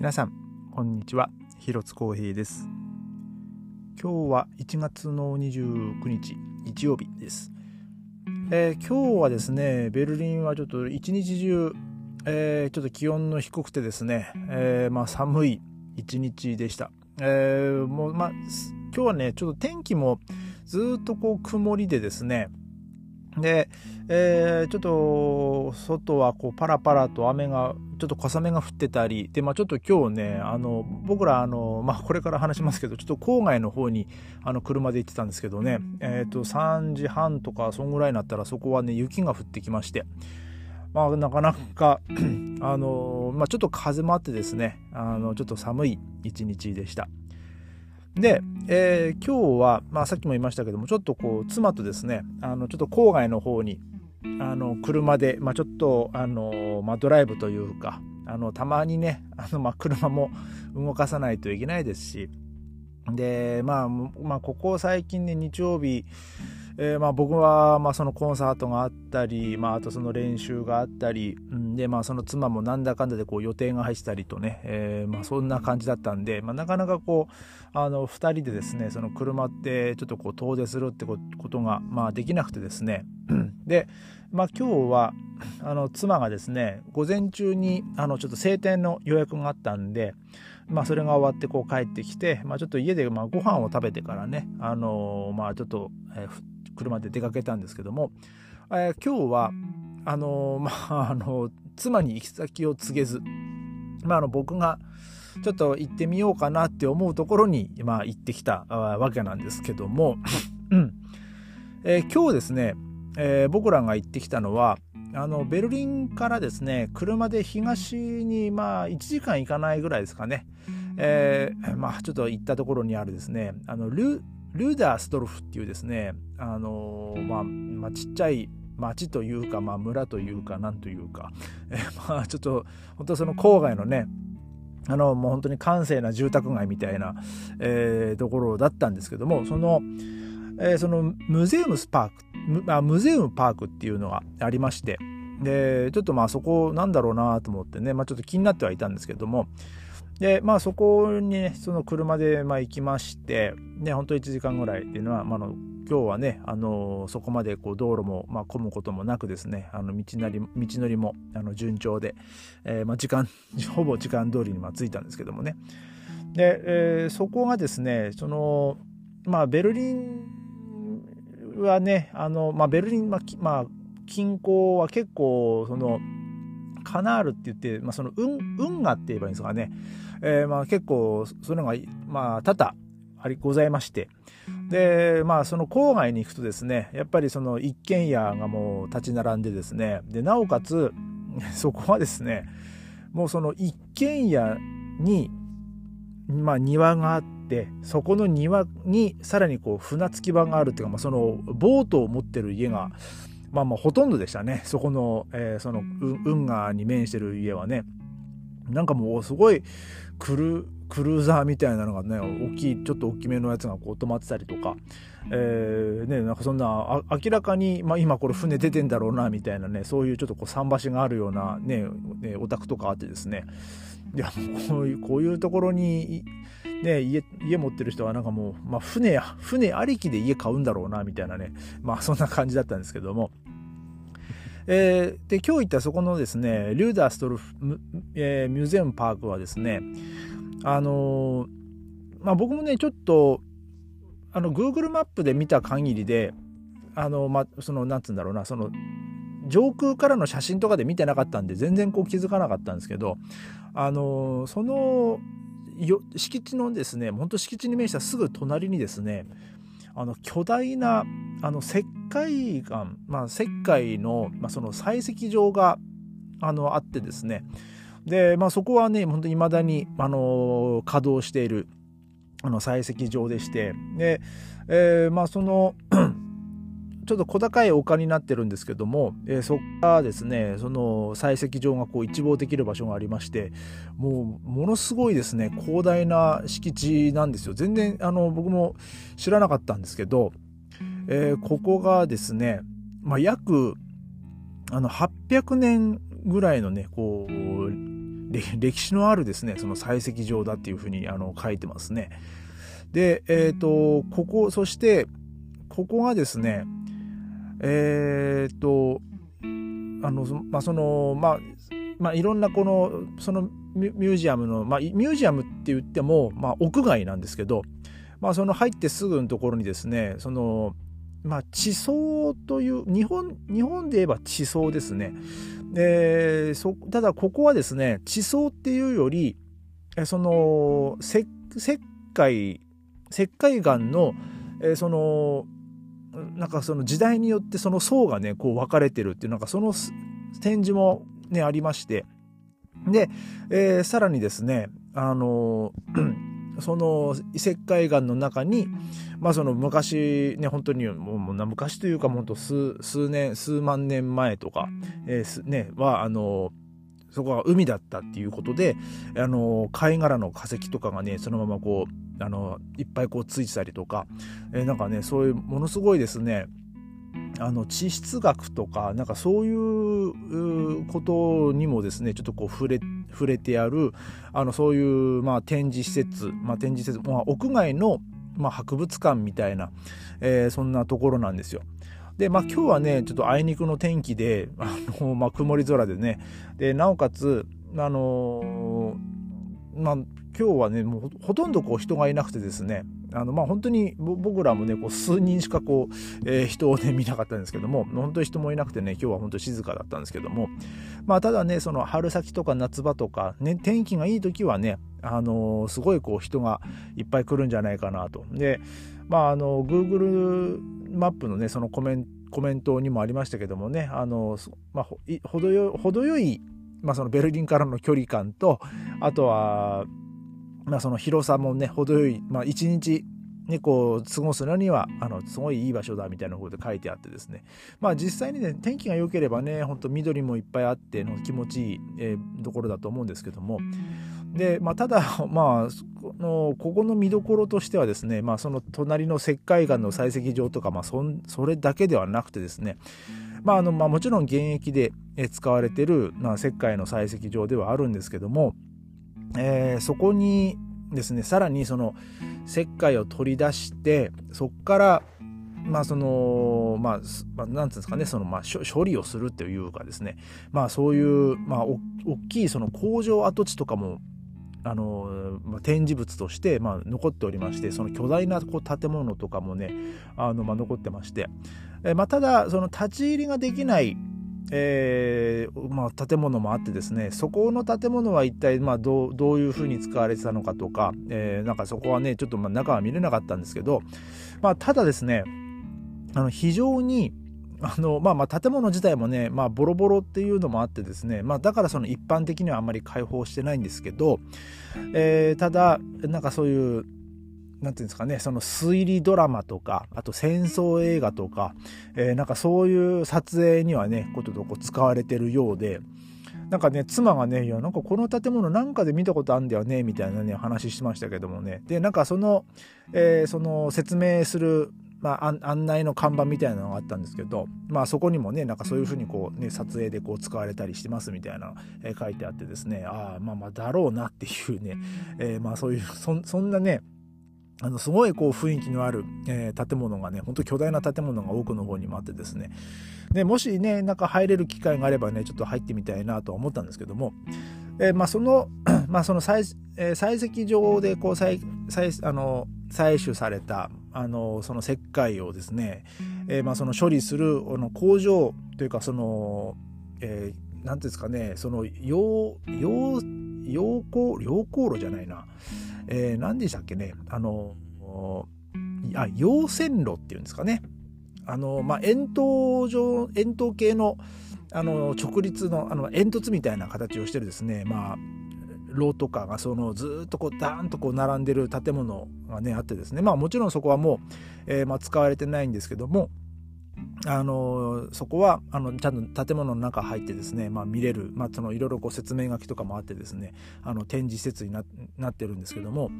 皆さんこんにちは。広津光平です。今日は1月の29日日曜日です、えー、今日はですねベルリンはちょっと一日中、えー、ちょっと気温の低くてですね、えー、まあ、寒い一日でした、えもうまあ今日はねちょっと天気もずっとこう曇りでですねで、えー、ちょっと外はこうパラパラと雨がちょっと小雨が降ってたりで、まあ、ちょっと今日ねあの僕らあの、まあ、これから話しますけどちょっと郊外の方にあの車で行ってたんですけどね、えー、と3時半とかそんぐらいになったらそこはね雪が降ってきまして。まあ、なかなか あの、まあ、ちょっと風もあってですねあのちょっと寒い一日でした。で、えー、今日は、まあ、さっきも言いましたけどもちょっとこう妻とですねあのちょっと郊外の方にあの車で、まあ、ちょっとあの、まあ、ドライブというかあのたまにねあの、まあ、車も動かさないといけないですし。で、まあ、まあここ最近ね日曜日えー、まあ、僕はまあそのコンサートがあったり、まあ、あとその練習があったり、でまあその妻もなんだかんだでこう予定が入ったりとね、えー、まあそんな感じだったんで、まあ、なかなかこうあの2人でですねその車ってちょっとこう遠出するってことがまあできなくてですね。で、まあ、今日はあの妻がですね午前中にあのちょっと晴天の予約があったんで、まあ、それが終わってこう帰ってきて、まあ、ちょっと家でまあご飯を食べてからね、あのー、まあちょっと、えー、車で出かけたんですけども、えー、今日はあのまああの妻に行き先を告げず、まあ、あの僕がちょっと行ってみようかなって思うところに、まあ、行ってきたわけなんですけども、うん。えー、今日ですね、えー、僕らが行ってきたのはあのベルリンからですね車で東にまあ1時間行かないぐらいですかね、えー、まあちょっと行ったところにあるですねあのルルーダーストルフっていうですね、あのー、まあ、まあ、ちっちゃい町というか、まあ、村というか、なんというか、えまあ、ちょっと、本当その郊外のね、あの、もう本当に閑静な住宅街みたいな、えー、ところだったんですけども、その、えー、そのムゼウムスパークムあ、ムゼウムパークっていうのがありまして、で、ちょっとまあそこなんだろうなと思ってね、まあちょっと気になってはいたんですけども、で、まあそこにね、その車でまあ行きまして、ね、本当1時間ぐらいっていうのは、まあ、の今日はね、あのそこまでこう道路も、まあ、混むこともなくですね、あの道なり道のりもあの順調で、えー、まあ、時間、ほぼ時間通りにま着いたんですけどもね。で、えー、そこがですね、その、まあ、ベルリンはね、あの、まあ、ベルリン、まあ、まあ、近郊は結構、その、カナールって言って、まあ、その運運河って言えばいいんですかね、えー、まあ結構そういうのが、まあ、多々ありございまして。でまあその郊外に行くとですねやっぱりその一軒家がもう立ち並んでですねでなおかつそこはですねもうその一軒家に、まあ、庭があってそこの庭にさらにこう船着き場があるっていうか、まあ、そのボートを持ってる家がまあまあほとんどでしたね。そこの、えー、その運河に面してる家はね。なんかもうすごいクルクルーザーみたいなのがね大きいちょっと大きめのやつがこう止まってたりとか、えー、ね、なんかそんな明らかに、まあ、今これ船出てんだろうなみたいなねそういうちょっとこう桟橋があるようなねねお宅とかあってですね。いやこういうこういうところに、ね、家家持ってる人はなんかもう、まあ、船船ありきで家買うんだろうなみたいなね。まあそんな感じだったんですけども。えー、で今日行ったそこのですねリューダーストルフ、えー、ミューゼウムパークはですねあのー、まあ僕もねちょっとあの Google マップで見た限りであのまあそのなんつうんだろうなその上空からの写真とかで見てなかったんで全然こう気づかなかったんですけどあのその敷地のですね本当敷地に面したすぐ隣にですねあの巨大なあの石灰岩、まあ、石灰の,、まあその採石場があのあってですね。で、まあ、そこはね本当に未だにあの稼働しているあの採石場でして。で、えー、まあそのちょっと小高い丘になってるんですけども、えー、そこからですねその採石場がこう一望できる場所がありましてもうものすごいですね広大な敷地なんですよ全然あの僕も知らなかったんですけど、えー、ここがですね、まあ、約あの800年ぐらいのねこう歴史のあるですねその採石場だっていうふうにあの書いてますね。でえっ、ー、とここそしてここがですねえっ、とあのまあそのまあまあ、いろんなこのそのミュージアムの、まあ、ミュージアムって言っても、まあ、屋外なんですけど、まあ、その入ってすぐのところにですねその、まあ、地層という日本日本で言えば地層ですね、えー、そただここはですね地層っていうよりその石灰石灰岩の、えー、そのなんかその時代によってその層がねこう分かれてるっていうなんかその展示もね、ありまして、で、えー、さらにですね、あの その石灰岩の中に、まあその昔ね、本当にもう昔というか本当数数年、数万年前とか、えー、ね、は、あのそこが海だったっていうことで、あの貝殻の化石とかがね、そのままこう、あのいっぱいこうついてたりとか、えー、なんかね、そういうものすごいですね、あの地質学とかなんかそういうことにもですねちょっとこう触れ触れてやるあのそういうまあ展示施設、まあ、展示施設、まあ、屋外のまあ博物館みたいな、えー、そんなところなんですよ。で、まあ今日はね、ちょっとあいにくの天気で、あの、まあ曇り空でね、で、なおかつ、あのー、まあ今日はね、もうほとんどこう人がいなくてですね、あのまあ本当に僕らもねこう数人しかこう、えー、人をね 見なかったんですけども本当に人もいなくてね今日は本当に静かだったんですけどもまあただねその春先とか夏場とか、ね、天気がいい時はねあのー、すごいこう人がいっぱい来るんじゃないかなと。でまああの Google マップのねそのコメンコメントにもありましたけどもねあの、まあ、程よ程よい、まあ、そのベルリンからの距離感とあとはまあ、その広さもね程よい、まあ、一日ね、こう過ごすのにはあのすごいいい場所だみたいなことで書いてあってですね。まあ実際にね天気が良ければねほんと緑もいっぱいあっての気持ちいい、えー、ところだと思うんですけども。で、まあ、ただ まあこのここの見どころとしてはですね、まあ、その隣の石灰岩の採石場とか、まあそ、それだけではなくてですね。まああのまあ、もちろん現役で使われてる、まあ、石灰の採石場ではあるんですけども。えー、そこにですねさらにその石灰を取り出してそこからまあそのまあ、まあ、なんていうんですかねそのまあ処理をするっていうかですねまあそういうまあ大きいその工場跡地とかもあの、まあ、展示物として、まあ、残っておりましてその巨大なこう建物とかもねあの、まあ、残ってまして、えまあ、ただその立ち入りができないえー、まあ、建物もあってですねそこの建物は一体まあどうどういうふうに使われてたのかとか、えー、なんかそこはねちょっとま中は見れなかったんですけど、まあ、ただですねあの非常にあのまあまあ建物自体もね、まあ、ボロボロっていうのもあってですね、まあ、だからその一般的にはあんまり開放してないんですけど、えー、ただなんかそういうなんていうんですかね、その推理ドラマとか、あと戦争映画とか、えー、なんかそういう撮影にはね、こととこ使われてるようで、なんかね、妻がね、いや、なんかこの建物なんかで見たことあんだよね、みたいなね、話しましたけどもね。で、なんかその、えー、その説明する、まあ、案内の看板みたいなのがあったんですけど、まあそこにもね、なんかそういうふうにこうね、撮影でこう使われたりしてますみたいな、えー、書いてあってですね、ああ、まあまあだろうなっていうね、えー、まあそういう、そそんなね、あのすごいこう雰囲気のある、えー、建物がね、ほんと巨大な建物が奥の方にもあってですね、でもしね、なんか入れる機会があればね、ちょっと入ってみたいなとは思ったんですけども、えー、まあその、まあその採,、えー、採石場でこう採採あの採取されたあのその石灰をですね、えー、まあその処理するあの工場というかその、えー、なんていうんですかね、その溶溶溶鉱溶鉱炉じゃないな。えー、何でしたっけね、あの、あ、陽線路っていうんですかね。あの、まあ、円筒状、円筒形の、あの、直立の、あの、煙突みたいな形をしてるですね、まあ、炉とかがそのずっとこうダーンとこう並んでる建物がねあってですね。まあもちろんそこはもう、えー、まあ、使われてないんですけども。あのそこはあのちゃんと建物の中入ってですね、まあ、見れる、ま、そのいろいろ説明書きとかもあってですねあの展示施設にななってるんですけども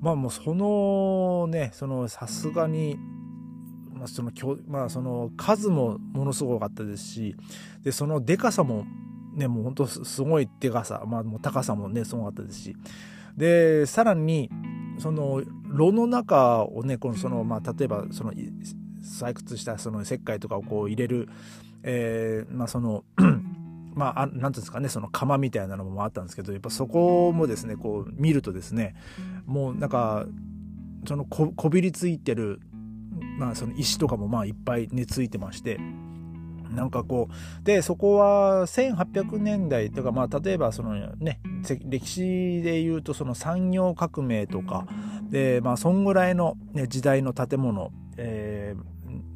まあもうそのねそのさすがに、まあそのまあ、その数もものすごかったですしでそのでかさもね、もう本当すごいでかさ、まあもう高さもね、すごかったですし。で、さらに、その、炉の中をね、このその、まあ例えばその、採掘したその石灰とかをこう入れる、えー、まあその まあ、なんていうんですかね、その釜みたいなのもあったんですけど、やっぱそこもですね、こう見るとですね、もうなんか、そのこびりついてる、まあその石とかもまあいっぱい根付いてまして、なんかこう、で、そこは1800年代とか、まあ例えばそのね、歴史で言うとその産業革命とか、で、まあそんぐらいの、ね、時代の建物、えー、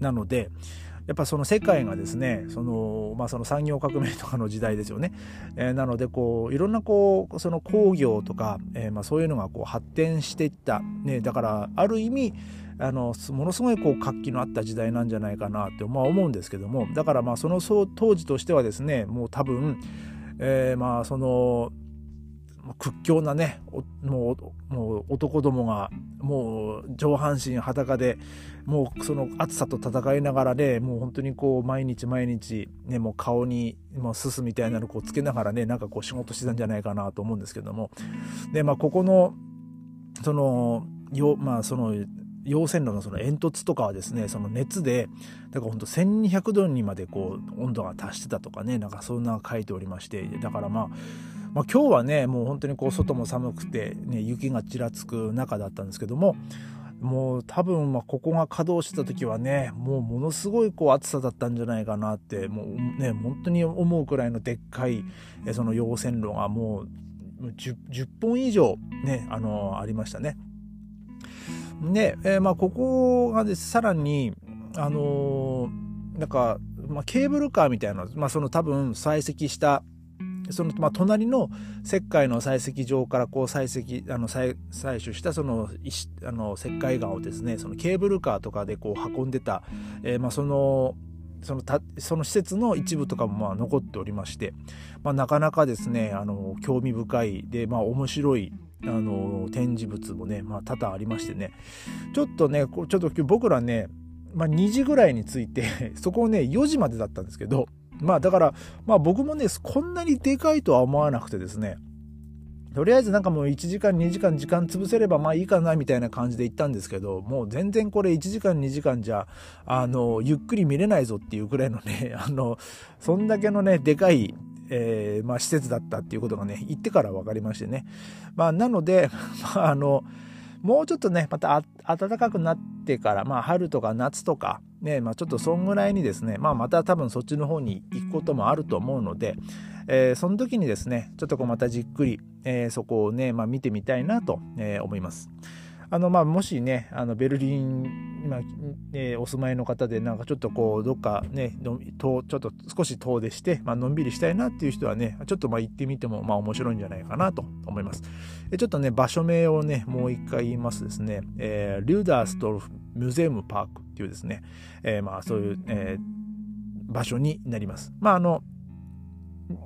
なので、やっぱその世界がですねその,、まあ、その産業革命とかの時代ですよね、えー、なのでこういろんなこうその工業とか、えー、まあそういうのがこう発展していった、ね、だからある意味あのものすごいこう活気のあった時代なんじゃないかなって、まあ、思うんですけども。だからまあその当時としてはですねもう多分、えー、まあその屈強なねもうもう男どもがもう上半身裸でもうその暑さと戦いながらねもう本当にこう毎日毎日ねもう顔にもうすすみたいなのこうつけながらねなんかこう仕事してたんじゃないかなと思うんですけども。でまあここのそのよまあその溶線路のその煙突とかはですねその熱でだからほんと1200度にまでこう温度が達してたとかねなんかそんな書いておりましてだからまあまあ、今日はねもう本当にこう外も寒くて、ね、雪がちらつく中だったんですけどももう多分まここが稼働してた時はねもうものすごいこう暑さだったんじゃないかなってもうね本当に思うくらいのでっかいその溶線路がもう 10, 10本以上ねあのありましたね。で、えー、まあここがですさらにあのー、なんか、まあ、ケーブルカーみたいな、まあ、その多分採石したその、まあ、隣の石灰の採石場からこう採石あの採採取したその石あの石灰岩をですねそのケーブルカーとかでこう運んでた、えー、まあ、そのそのたその施設の一部とかもまあ残っておりまして、まあ、なかなかですねあの興味深いで、まあ、面白いあの展示物もね、まあ、多々ありましてね。ちょっとねちょっと僕らね、まあ、2時ぐらいに着いてそこをね4時までだったんですけどまあだから、まあ僕もね、こんなにでかいとは思わなくてですね、とりあえずなんかもう1時間2時間時間潰せればまあいいかなみたいな感じで行ったんですけどもう全然これ1時間2時間じゃあのゆっくり見れないぞっていうくらいのね あのそんだけのねでかいえー、まあ、施設だったっていうことがね行ってから分かりましてね。まあなので、まあ、あのもうちょっとねまた暖かくなってからまあ春とか夏とかねまあ、ちょっとそんぐらいにですね、まあ、また多分そっちの方に行くこともあると思うので、えー、その時にですねちょっとこうまたじっくり、えー、そこをね、まあ、見てみたいなと、えー、思います。あのまあもしねあのベルリン今、えー、お住まいの方でなんかちょっとこうどっかね遠ちょっと少し遠出して、まあのんびりしたいなっていう人はねちょっとまあ行ってみてもまあ面白いんじゃないかなと思います。ちょっとね場所名をねもう一回言いますですね、えー、リューダーストルフミュゼウムパークっていうですね、えー、まあそういう、えー、場所になります。まああの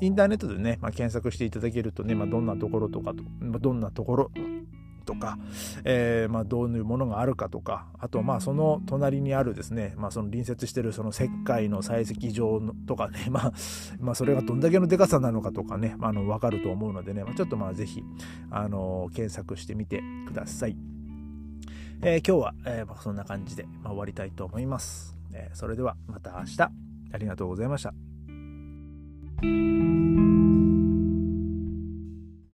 インターネットでね、まあ、検索していただけるとね、まあ、どんなところとか、どんなところとか、えー、まあ、どういうものがあるかとかあとまあその隣にあるですね、まあ、その隣接してるその石灰の採石場とかね、まあ、まあそれがどんだけのでかさなのかとかね、まあ、の分かると思うのでね、ま、ちょっとまあぜひあの検索してみてください。えー、今日は、え、ま、そんな感じで、ま、終わりたいと思います。え、それではまた明日ありがとうございました。